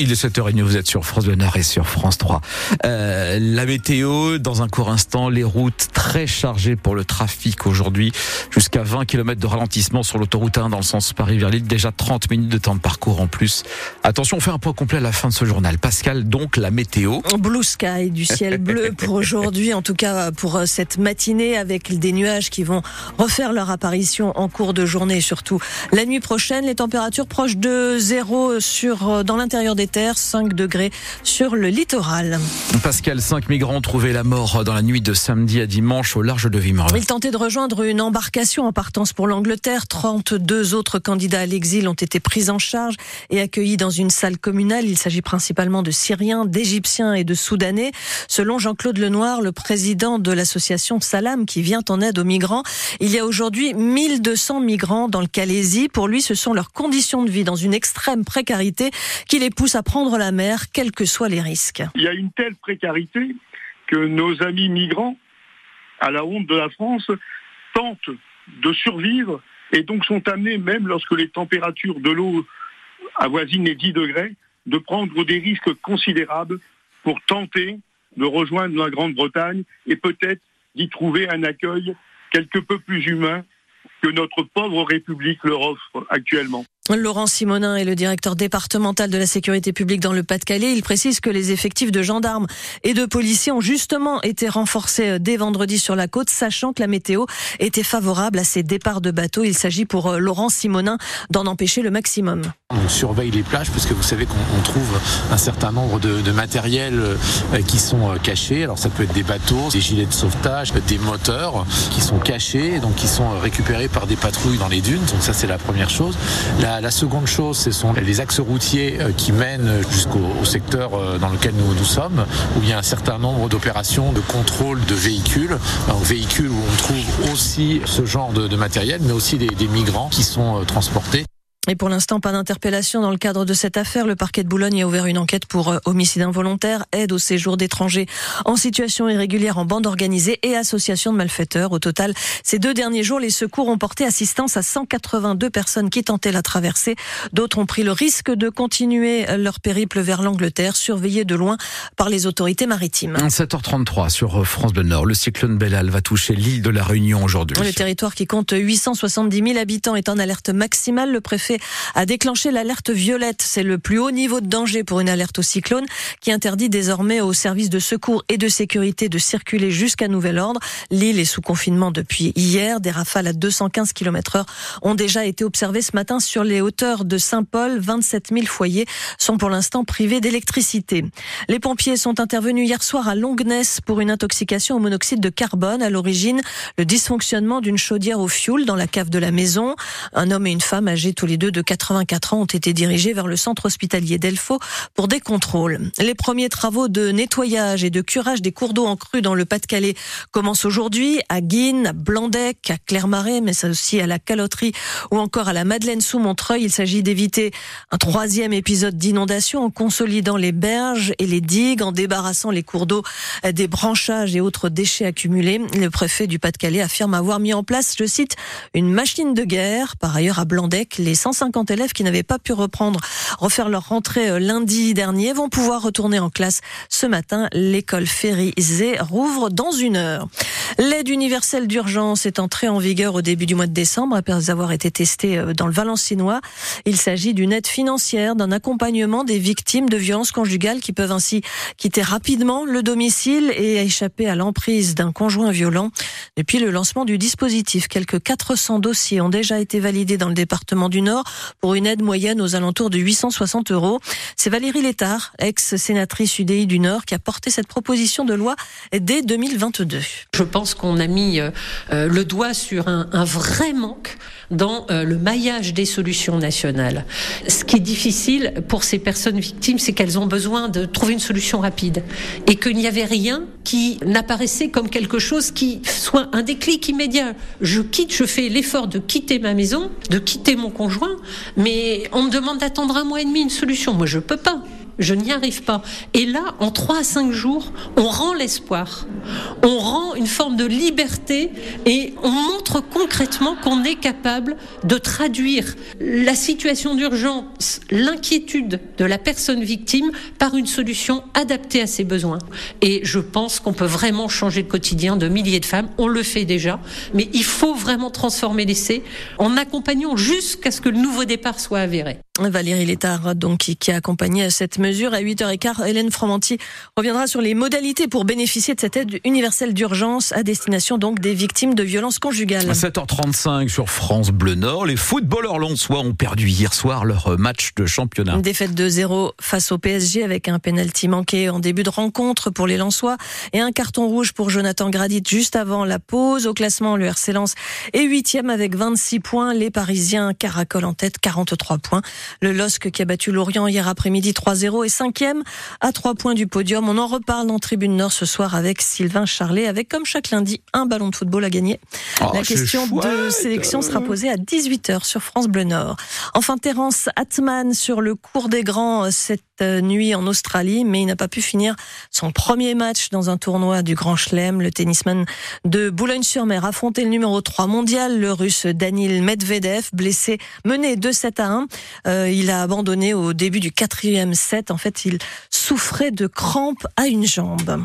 Il est 7h30, vous êtes sur France Bleu Nord et sur France 3. Euh, la météo, dans un court instant, les routes très chargées pour le trafic aujourd'hui. Jusqu'à 20 km de ralentissement sur l'autoroute 1 dans le sens Paris vers Lille. Déjà 30 minutes de temps de parcours en plus. Attention, on fait un point complet à la fin de ce journal. Pascal, donc la météo. Blue sky, du ciel bleu pour aujourd'hui, en tout cas pour cette matinée avec des nuages qui vont refaire leur apparition en cours de journée, surtout la nuit prochaine. Les températures proches de zéro sur, euh, dans l'intérieur des terres, 5 degrés sur le littoral. Pascal, 5 migrants ont trouvé la mort dans la nuit de samedi à dimanche au large de Wimereux. Ils tentaient de rejoindre une embarcation en partance pour l'Angleterre. 32 autres candidats à l'exil ont été pris en charge et accueillis dans une salle communale. Il s'agit principalement de Syriens, d'Égyptiens et de Soudanais. Selon Jean-Claude Lenoir, le président de l'association Salam qui vient en aide aux migrants, il y a aujourd'hui 1200 migrants dans le Calaisie. Pour lui, ce sont leurs conditions de vie dans une extrême précarité qui les pousse à prendre la mer, quels que soient les risques. Il y a une telle précarité que nos amis migrants, à la honte de la France, tentent de survivre et donc sont amenés, même lorsque les températures de l'eau avoisinent les 10 degrés, de prendre des risques considérables pour tenter de rejoindre la Grande-Bretagne et peut-être d'y trouver un accueil quelque peu plus humain que notre pauvre République leur offre actuellement. Laurent Simonin est le directeur départemental de la sécurité publique dans le Pas-de-Calais. Il précise que les effectifs de gendarmes et de policiers ont justement été renforcés euh, dès vendredi sur la côte, sachant que la météo était favorable à ces départs de bateaux. Il s'agit pour euh, Laurent Simonin d'en empêcher le maximum. On surveille les plages parce que vous savez qu'on trouve un certain nombre de, de matériels euh, qui sont cachés. Alors ça peut être des bateaux, des gilets de sauvetage, des moteurs qui sont cachés, donc qui sont récupérés par des patrouilles dans les dunes. Donc ça c'est la première chose. La, seconde chose, ce sont les axes routiers euh, qui mènent jusqu'au secteur euh, dans lequel nous, nous sommes, où il y a un certain nombre d'opérations de contrôle de véhicules. Donc, véhicules où on trouve aussi ce genre de, matériel, mais aussi des migrants qui sont euh, transportés. Et pour l'instant, pas d'interpellation dans le cadre de cette affaire. Le parquet de Boulogne a ouvert une enquête pour euh, homicide involontaire, aide au séjour d'étrangers en situation irrégulière en bande organisée et association de malfaiteurs. Au total, ces deux derniers jours, les secours ont porté assistance à 182 personnes qui tentaient la traversée. D'autres ont pris le risque de continuer leur périple vers l'Angleterre, surveillés de loin par les autorités maritimes. 7h33 sur France Bleu Nord. Le cyclone Bellal va toucher l'île de la Réunion aujourd'hui. Le territoire qui compte 870 000 habitants est en alerte maximale. Le préfet a déclenché l'alerte violette. C'est le plus haut niveau de danger pour une alerte au cyclone qui interdit désormais aux services de secours et de sécurité de circuler jusqu'à nouvel ordre. L'île est sous confinement depuis hier. Des rafales à 215 km heure ont déjà été observées ce matin sur les hauteurs de Saint-Paul. 27 000 foyers sont pour l'instant privés d'électricité. Les pompiers sont intervenus hier soir à Longness pour une intoxication au monoxyde de carbone. À l'origine, le dysfonctionnement d'une chaudière au fioul dans la cave de la maison. Un homme et une femme âgés tous les deux de 84 ans ont été dirigés vers le centre hospitalier d'Elfaux pour des contrôles. Les premiers travaux de nettoyage et de curage des cours d'eau en crue dans le Pas-de-Calais commencent aujourd'hui à Guine, à Blandec, à Clermarais, mais aussi à la Caloterie ou encore à la Madeleine sous Montreuil. Il s'agit d'éviter un troisième épisode d'inondation en consolidant les berges et les digues, en débarrassant les cours d'eau des branchages et autres déchets accumulés. Le préfet du Pas-de-Calais affirme avoir mis en place, je cite, une machine de guerre. Par ailleurs, à Blandec, les 150 élèves qui n'avaient pas pu reprendre, refaire leur rentrée euh, lundi dernier vont pouvoir retourner en classe ce matin. L'école Férisée rouvre dans une heure. L'aide universelle d'urgence est entrée en vigueur au début du mois de décembre après avoir été testée euh, dans le Valencinois. Il s'agit d'une aide financière, d'un accompagnement des victimes de violences conjugales qui peuvent ainsi quitter rapidement le domicile et échapper à l'emprise d'un conjoint violent. Depuis le lancement du dispositif, quelques 400 dossiers ont déjà été validés dans le département du Nord pour une aide moyenne aux alentours de 860 euros. C'est Valérie Létard, ex-sénatrice UDI du Nord, qui a porté cette proposition de loi dès 2022. Je pense qu'on a mis euh, euh, le doigt sur un, vrai manque dans euh, le maillage des solutions nationales. Ce qui est difficile pour ces personnes victimes, c'est qu'elles ont besoin de trouver une solution rapide et qu'il n'y avait rien qui n'apparaissait comme quelque chose qui soit un déclic immédiat. Je quitte, je fais l'effort de quitter ma maison, de quitter mon conjoint, mais on me demande d'attendre un mois et demi une solution. Moi, je peux pas. Je n'y arrive pas. Et là, en 3 à 5 jours, on rend l'espoir, on rend une forme de liberté et on montre concrètement qu'on est capable de traduire la situation d'urgence, l'inquiétude de la personne victime par une solution adaptée à ses besoins. Et je pense qu'on peut vraiment changer le quotidien de milliers de femmes. On le fait déjà, mais il faut vraiment transformer l'essai en accompagnant jusqu'à ce que le nouveau départ soit avéré. Valérie Létard, donc, qui, a accompagné cette mesure. À 8h15, Hélène Fromanti reviendra sur les modalités pour bénéficier de cette aide universelle d'urgence à destination donc des victimes de violences conjugales. À 7h35 sur France Bleu Nord, les footballeurs lonsois ont perdu hier soir leur match de championnat. Une défaite de 0 face au PSG avec un penalty manqué en début de rencontre pour les Lensois et un carton rouge pour Jonathan Gradit juste avant la pause. Au classement, le RC Lens est huitième avec 26 points. Les Parisiens caracolent en tête, 43 points. Le LOSC qui a battu Lorient hier après-midi 3-0 et cinquième à 3 points du podium. On en reparle dans Tribune Nord ce soir avec Sylvain Charlet, avec comme chaque lundi un ballon de football à gagner. Oh, La question de sélection sera posée à 18h sur France Bleu Nord. Enfin, Terence Atman sur le cours des grands cette nuit en Australie, mais il n'a pas pu finir son premier match dans un tournoi du Grand Chelem. Le tennisman de Boulogne-sur-Mer affrontait le numéro 3 mondial, le russe Danil Medvedev, blessé, mené 2-7 à 1. Euh, il a abandonné au début du quatrième set. En fait, il souffrait de crampes à une jambe.